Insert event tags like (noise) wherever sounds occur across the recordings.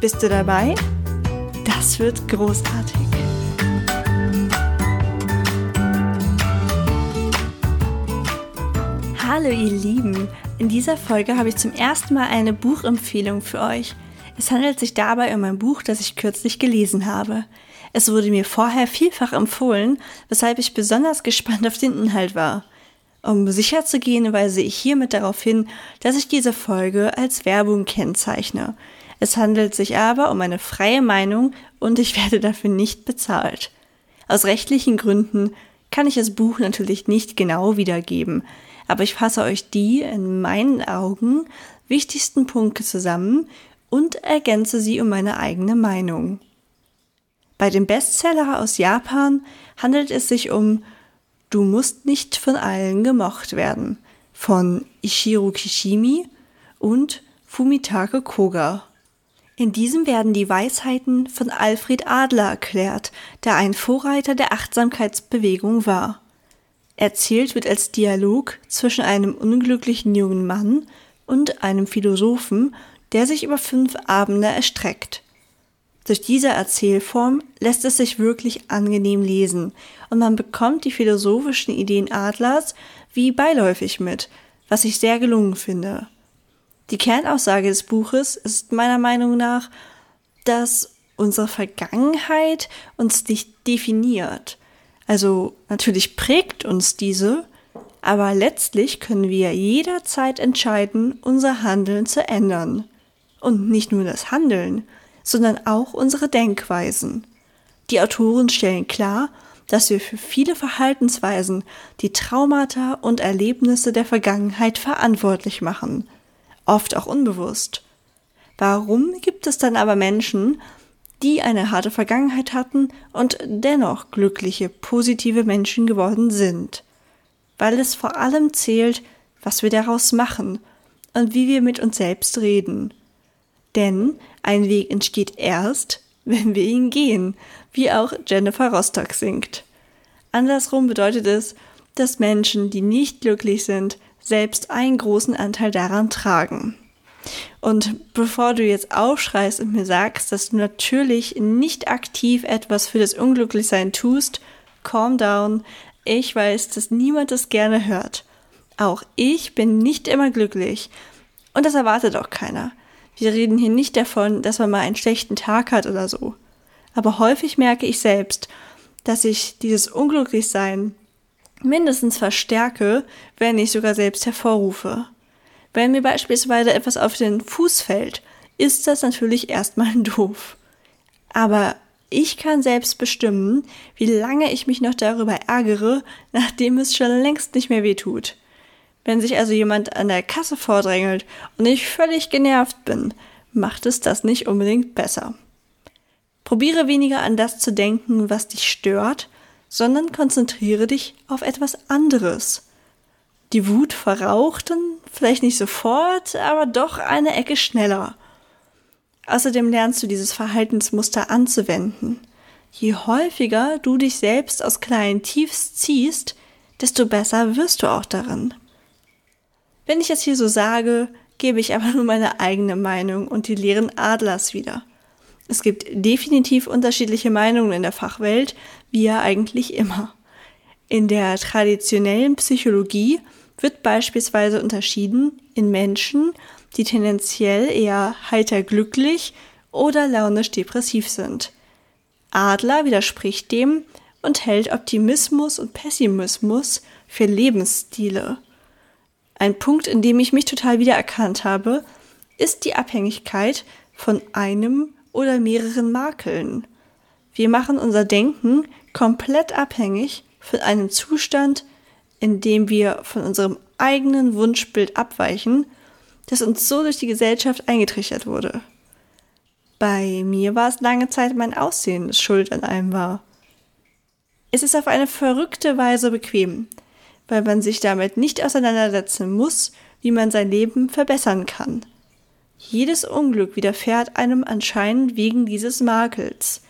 Bist du dabei? Das wird großartig. Hallo ihr Lieben, in dieser Folge habe ich zum ersten Mal eine Buchempfehlung für euch. Es handelt sich dabei um ein Buch, das ich kürzlich gelesen habe. Es wurde mir vorher vielfach empfohlen, weshalb ich besonders gespannt auf den Inhalt war. Um sicher zu gehen, weise ich hiermit darauf hin, dass ich diese Folge als Werbung kennzeichne. Es handelt sich aber um eine freie Meinung und ich werde dafür nicht bezahlt. Aus rechtlichen Gründen kann ich das Buch natürlich nicht genau wiedergeben, aber ich fasse euch die in meinen Augen wichtigsten Punkte zusammen und ergänze sie um meine eigene Meinung. Bei dem Bestseller aus Japan handelt es sich um Du musst nicht von allen gemocht werden von Ishiro Kishimi und Fumitake Koga. In diesem werden die Weisheiten von Alfred Adler erklärt, der ein Vorreiter der Achtsamkeitsbewegung war. Erzählt wird als Dialog zwischen einem unglücklichen jungen Mann und einem Philosophen, der sich über fünf Abende erstreckt. Durch diese Erzählform lässt es sich wirklich angenehm lesen und man bekommt die philosophischen Ideen Adlers wie beiläufig mit, was ich sehr gelungen finde. Die Kernaussage des Buches ist meiner Meinung nach, dass unsere Vergangenheit uns nicht definiert. Also natürlich prägt uns diese, aber letztlich können wir jederzeit entscheiden, unser Handeln zu ändern. Und nicht nur das Handeln, sondern auch unsere Denkweisen. Die Autoren stellen klar, dass wir für viele Verhaltensweisen die Traumata und Erlebnisse der Vergangenheit verantwortlich machen oft auch unbewusst. Warum gibt es dann aber Menschen, die eine harte Vergangenheit hatten und dennoch glückliche, positive Menschen geworden sind? Weil es vor allem zählt, was wir daraus machen und wie wir mit uns selbst reden. Denn ein Weg entsteht erst, wenn wir ihn gehen, wie auch Jennifer Rostock singt. Andersrum bedeutet es, dass Menschen, die nicht glücklich sind, selbst einen großen Anteil daran tragen. Und bevor du jetzt aufschreist und mir sagst, dass du natürlich nicht aktiv etwas für das Unglücklichsein tust, calm down. Ich weiß, dass niemand es gerne hört. Auch ich bin nicht immer glücklich. Und das erwartet auch keiner. Wir reden hier nicht davon, dass man mal einen schlechten Tag hat oder so. Aber häufig merke ich selbst, dass ich dieses Unglücklichsein mindestens verstärke, wenn ich sogar selbst hervorrufe. Wenn mir beispielsweise etwas auf den Fuß fällt, ist das natürlich erstmal (laughs) doof. Aber ich kann selbst bestimmen, wie lange ich mich noch darüber ärgere, nachdem es schon längst nicht mehr weh tut. Wenn sich also jemand an der Kasse vordrängelt und ich völlig genervt bin, macht es das nicht unbedingt besser. Probiere weniger an das zu denken, was dich stört, sondern konzentriere dich auf etwas anderes. Die Wut verraucht dann vielleicht nicht sofort, aber doch eine Ecke schneller. Außerdem lernst du dieses Verhaltensmuster anzuwenden. Je häufiger du dich selbst aus kleinen Tiefs ziehst, desto besser wirst du auch darin. Wenn ich es hier so sage, gebe ich aber (laughs) nur meine eigene Meinung und die Lehren Adlers wieder. Es gibt definitiv unterschiedliche Meinungen in der Fachwelt, wie ja eigentlich immer. In der traditionellen Psychologie wird beispielsweise unterschieden in Menschen, die tendenziell eher heiter glücklich oder launisch depressiv sind. Adler widerspricht dem und hält Optimismus und Pessimismus für Lebensstile. Ein Punkt, in dem ich mich total wiedererkannt habe, ist die Abhängigkeit von einem oder mehreren Makeln. Wir machen unser Denken komplett abhängig von einem Zustand, in dem wir von unserem eigenen Wunschbild abweichen, das uns so durch die Gesellschaft eingetrichtert wurde. Bei mir war es lange Zeit mein Aussehen, das schuld an allem war. Es ist auf eine verrückte Weise bequem, weil man sich damit nicht auseinandersetzen muss, wie man sein Leben verbessern kann. Jedes Unglück widerfährt einem anscheinend wegen dieses Makels.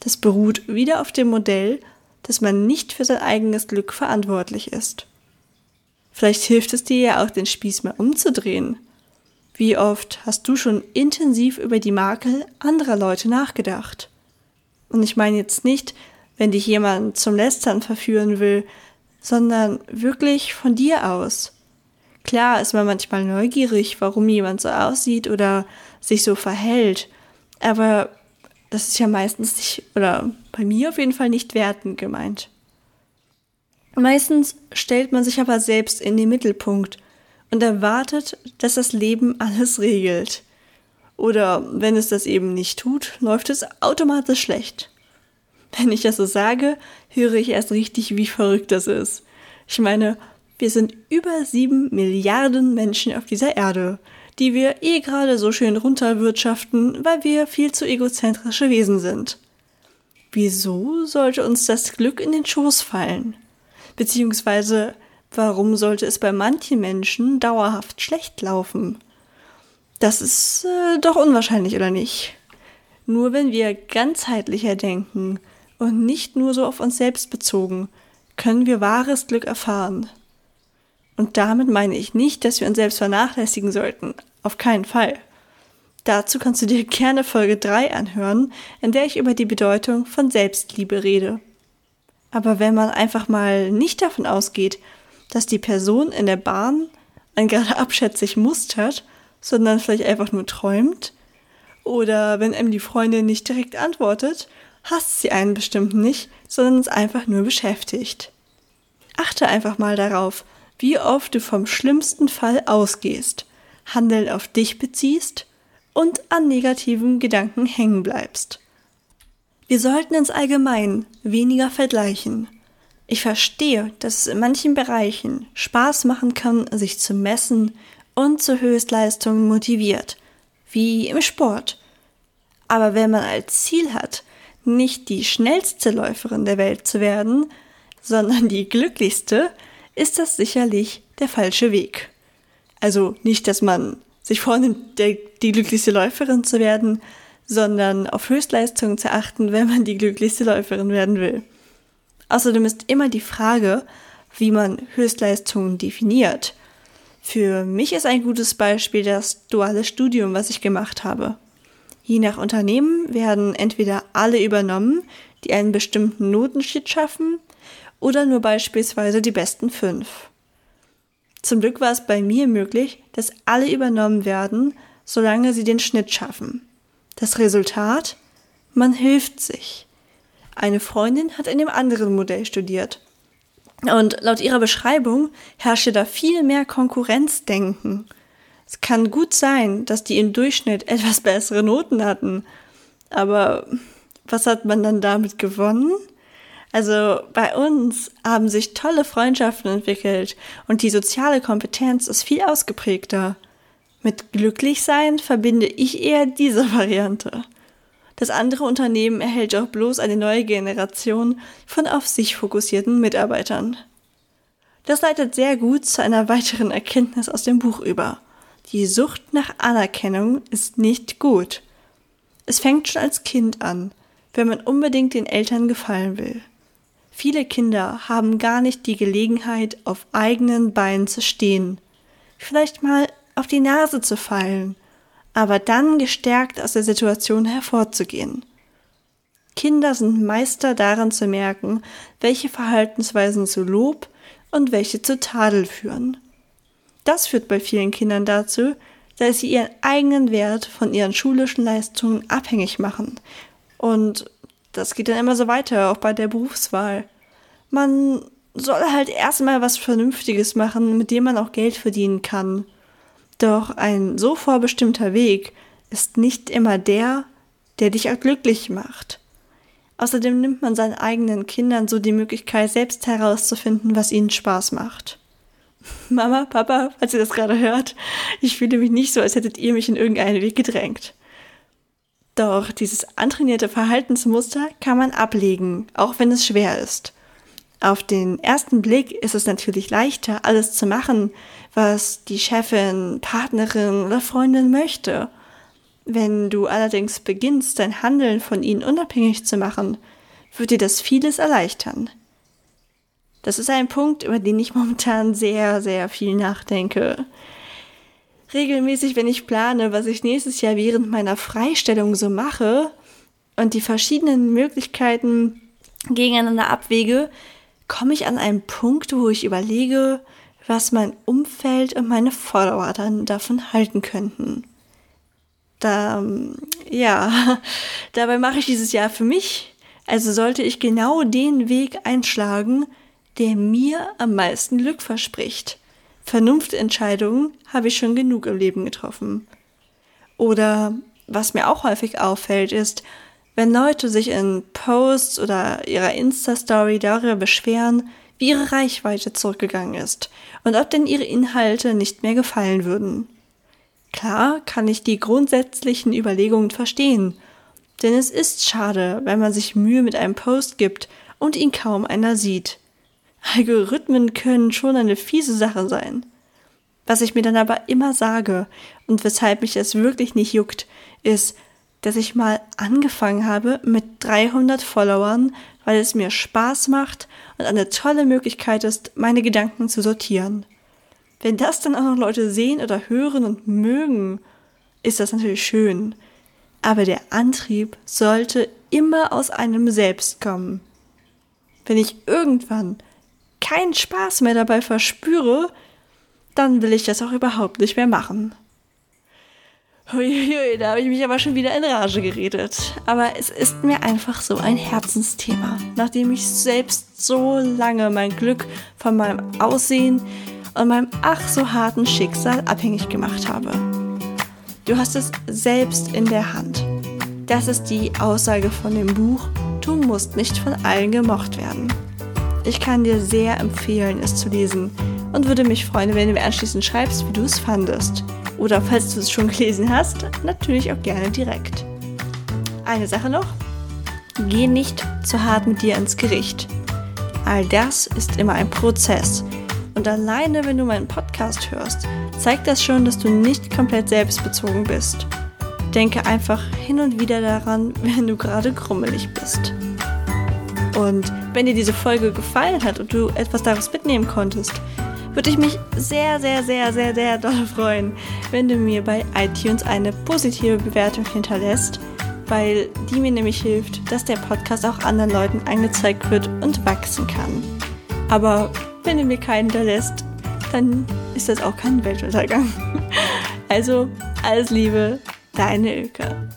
Das beruht wieder auf dem Modell, dass man nicht für sein eigenes Glück verantwortlich ist. Vielleicht hilft es dir ja auch, den Spieß mal umzudrehen. Wie oft hast du schon intensiv über die Makel anderer Leute nachgedacht? Und ich meine jetzt nicht, wenn dich jemand zum Lästern verführen will, sondern wirklich von dir aus. Klar ist man manchmal neugierig, warum jemand so aussieht oder sich so verhält, aber das ist ja meistens nicht, oder bei mir auf jeden Fall nicht wertend gemeint. Meistens stellt man sich aber selbst in den Mittelpunkt und erwartet, dass das Leben alles regelt. Oder wenn es das eben nicht tut, läuft es automatisch schlecht. Wenn ich das so sage, höre ich erst richtig, wie verrückt das ist. Ich meine, wir sind über sieben Milliarden Menschen auf dieser Erde, die wir eh gerade so schön runterwirtschaften, weil wir viel zu egozentrische Wesen sind. Wieso sollte uns das Glück in den Schoß fallen? Beziehungsweise Warum sollte es bei manchen Menschen dauerhaft schlecht laufen? Das ist äh, doch unwahrscheinlich, oder nicht? Nur wenn wir ganzheitlicher denken und nicht nur so auf uns selbst bezogen, können wir wahres Glück erfahren. Und damit meine ich nicht, dass wir uns selbst vernachlässigen sollten. Auf keinen Fall. Dazu kannst du dir gerne Folge 3 anhören, in der ich über die Bedeutung von Selbstliebe rede. Aber wenn man einfach mal nicht davon ausgeht, dass die Person in der Bahn einen gerade abschätzig mustert, sondern vielleicht einfach nur träumt. Oder wenn einem die Freundin nicht direkt antwortet, hasst sie einen bestimmt nicht, sondern ist einfach nur beschäftigt. Achte einfach mal darauf, wie oft du vom schlimmsten Fall ausgehst, Handeln auf dich beziehst und an negativen Gedanken hängen bleibst. Wir sollten uns allgemein weniger vergleichen ich verstehe, dass es in manchen Bereichen Spaß machen kann, sich zu messen und zu Höchstleistungen motiviert, wie im Sport. Aber wenn man als Ziel hat, nicht die schnellste Läuferin der Welt zu werden, sondern die glücklichste, ist das sicherlich der falsche Weg. Also nicht, dass man sich vornimmt, der, die glücklichste Läuferin zu werden, sondern auf Höchstleistungen zu achten, wenn man die glücklichste Läuferin werden will. Außerdem ist immer die Frage, wie man Höchstleistungen definiert. Für mich ist ein gutes Beispiel das duale Studium, was ich gemacht habe. Je nach Unternehmen werden entweder alle übernommen, die einen bestimmten Notenschnitt schaffen, oder nur beispielsweise die besten fünf. Zum Glück war es bei mir möglich, dass alle übernommen werden, solange sie den Schnitt schaffen. Das Resultat? Man hilft sich. Eine Freundin hat in dem anderen Modell studiert. Und laut ihrer Beschreibung herrschte da viel mehr Konkurrenzdenken. Es kann gut sein, dass die im Durchschnitt etwas bessere Noten hatten. Aber was hat man dann damit gewonnen? Also bei uns haben sich tolle Freundschaften entwickelt und die soziale Kompetenz ist viel ausgeprägter. Mit Glücklichsein verbinde ich eher diese (laughs) Variante. Das andere Unternehmen erhält auch bloß eine neue Generation von auf sich fokussierten Mitarbeitern. Das leitet sehr gut zu einer weiteren Erkenntnis aus dem Buch über. Die Sucht nach Anerkennung ist nicht gut. Es fängt schon als Kind an, wenn man unbedingt den Eltern gefallen will. Viele Kinder haben gar nicht die Gelegenheit, auf eigenen Beinen zu stehen, vielleicht mal auf die Nase zu fallen aber dann gestärkt aus der Situation hervorzugehen. Kinder sind Meister daran zu merken, welche Verhaltensweisen zu Lob und welche zu Tadel führen. Das führt bei vielen Kindern dazu, dass sie ihren eigenen Wert von ihren schulischen Leistungen abhängig machen. Und das geht dann immer so weiter, auch bei der Berufswahl. Man soll halt erstmal was Vernünftiges machen, mit dem man auch Geld verdienen kann. Doch ein so vorbestimmter Weg ist nicht immer der, der dich auch glücklich macht. Außerdem nimmt man seinen eigenen Kindern so die Möglichkeit, selbst herauszufinden, was ihnen Spaß macht. (laughs) Mama, Papa, falls ihr das gerade hört, ich fühle mich nicht so, als hättet ihr mich in irgendeinen Weg gedrängt. Doch dieses antrainierte Verhaltensmuster kann man ablegen, auch wenn es schwer ist. Auf den ersten Blick ist es natürlich leichter, alles zu machen, was die Chefin, Partnerin oder Freundin möchte. Wenn du allerdings beginnst, dein Handeln von ihnen unabhängig zu machen, wird dir das vieles erleichtern. Das ist ein Punkt, über den ich momentan sehr, sehr viel nachdenke. Regelmäßig, wenn ich plane, was ich nächstes Jahr während meiner Freistellung so mache und die verschiedenen Möglichkeiten gegeneinander abwäge, komme ich an einen Punkt, wo ich überlege, was mein Umfeld und meine Follower dann davon halten könnten. Da, ja, (laughs) dabei mache ich dieses Jahr für mich. Also sollte ich genau den Weg einschlagen, der mir am meisten Glück verspricht. Vernunftentscheidungen habe ich schon genug im Leben getroffen. Oder was mir auch häufig auffällt, ist, wenn Leute sich in Posts oder ihrer Insta-Story darüber beschweren, wie ihre Reichweite zurückgegangen ist und ob denn ihre Inhalte nicht mehr gefallen würden. Klar kann ich die grundsätzlichen Überlegungen verstehen, denn es ist schade, wenn man sich Mühe mit einem Post gibt und ihn kaum einer sieht. Algorithmen können schon eine fiese Sache sein. Was ich mir dann aber immer sage und weshalb mich es wirklich nicht juckt, ist, dass ich mal angefangen habe mit 300 Followern, weil es mir Spaß macht und eine tolle Möglichkeit ist, meine Gedanken zu sortieren. Wenn das dann auch noch Leute sehen oder hören und mögen, ist das natürlich schön. Aber der Antrieb sollte immer aus einem selbst kommen. Wenn ich irgendwann keinen Spaß mehr dabei verspüre, dann will ich das auch überhaupt nicht mehr machen. Huiuiui, da habe ich mich aber schon wieder in Rage geredet. Aber es ist mir einfach so ein Herzensthema. Nachdem ich selbst so lange mein Glück von meinem Aussehen und meinem ach so harten Schicksal abhängig gemacht habe. Du hast es selbst in der Hand. Das ist die Aussage von dem Buch Du musst nicht von allen gemocht werden. Ich kann dir sehr empfehlen, es zu lesen und würde mich freuen, wenn du mir anschließend schreibst, wie du es fandest. Oder falls du es schon (laughs) gelesen hast, natürlich auch gerne direkt. Eine Sache noch. Geh nicht zu hart mit dir ins Gericht. All das ist immer ein Prozess. Und alleine, wenn du meinen Podcast hörst, zeigt das schon, dass du nicht komplett selbstbezogen bist. Denke einfach hin und wieder daran, (laughs) wenn du gerade krummelig bist. Und wenn dir diese Folge gefallen hat und du etwas daraus mitnehmen konntest, würde ich mich sehr, sehr, sehr, sehr, sehr doll freuen, wenn du mir bei iTunes eine positive Bewertung hinterlässt, weil die mir nämlich hilft, dass der Podcast auch anderen Leuten angezeigt wird und wachsen kann. Aber wenn du mir keinen hinterlässt, dann ist das auch kein Weltuntergang. (laughs) Also, alles Liebe, deine Ilke.